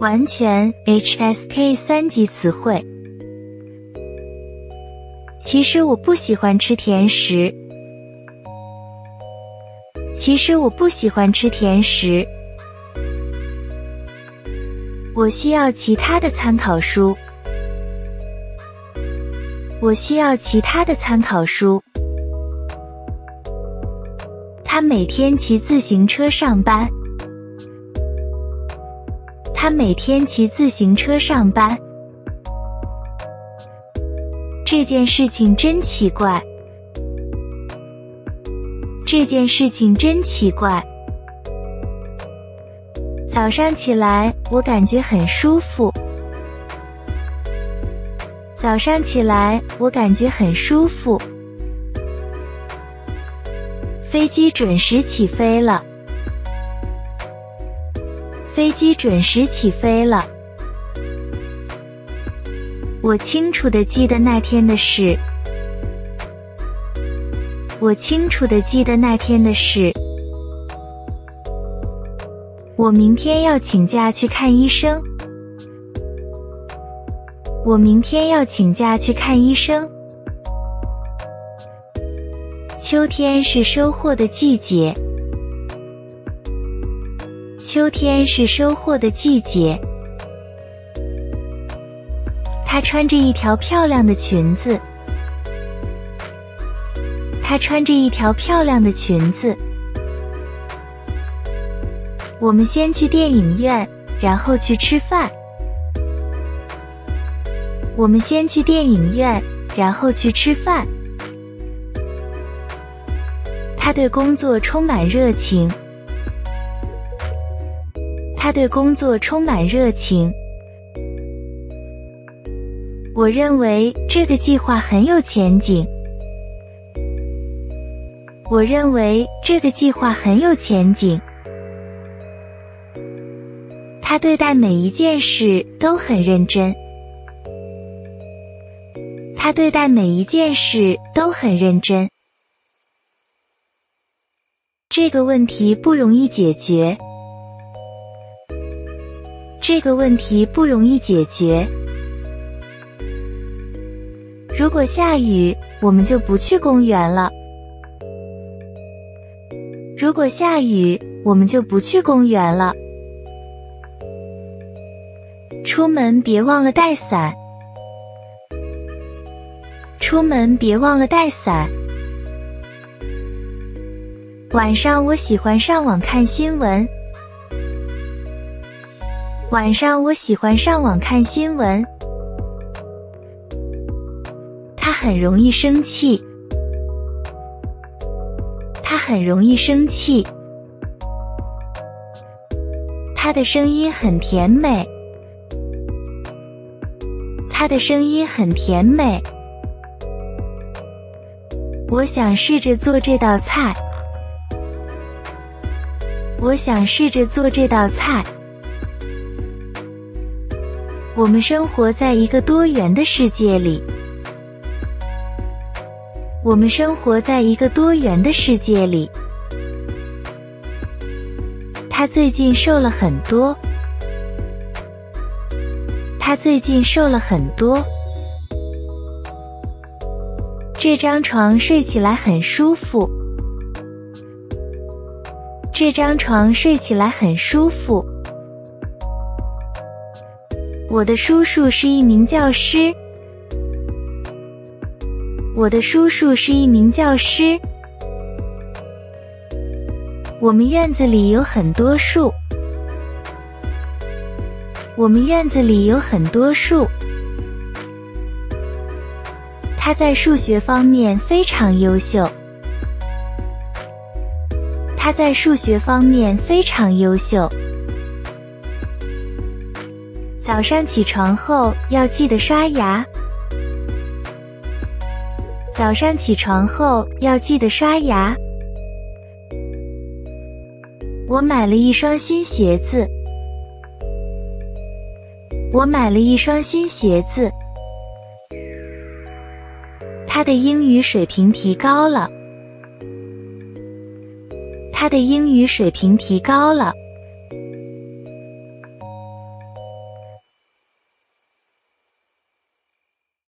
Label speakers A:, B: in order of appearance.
A: 完全 HSK 三级词汇。其实我不喜欢吃甜食。其实我不喜欢吃甜食。我需要其他的参考书。我需要其他的参考书。他每天骑自行车上班。他每天骑自行车上班。这件事情真奇怪。这件事情真奇怪。早上起来，我感觉很舒服。早上起来，我感觉很舒服。飞机准时起飞了。飞机准时起飞了。我清楚的记得那天的事。我清楚的记得那天的事。我明天要请假去看医生。我明天要请假去看医生。秋天是收获的季节。秋天是收获的季节。她穿着一条漂亮的裙子。她穿着一条漂亮的裙子。我们先去电影院，然后去吃饭。我们先去电影院，然后去吃饭。他对工作充满热情。他对工作充满热情。我认为这个计划很有前景。我认为这个计划很有前景。他对待每一件事都很认真。他对待每一件事都很认真。这个问题不容易解决。这个问题不容易解决。如果下雨，我们就不去公园了。如果下雨，我们就不去公园了。出门别忘了带伞。出门别忘了带伞。晚上我喜欢上网看新闻。晚上我喜欢上网看新闻。他很容易生气。他很容易生气。他的声音很甜美。他的声音很甜美。我想试着做这道菜。我想试着做这道菜。我们生活在一个多元的世界里。我们生活在一个多元的世界里。他最近瘦了很多。他最近瘦了很多。这张床睡起来很舒服。这张床睡起来很舒服。我的叔叔是一名教师。我的叔叔是一名教师。我们院子里有很多树。我们院子里有很多树。他在数学方面非常优秀。他在数学方面非常优秀。早上起床后要记得刷牙。早上起床后要记得刷牙。我买了一双新鞋子。我买了一双新鞋子。他的英语水平提高了。他的英语水平提高了。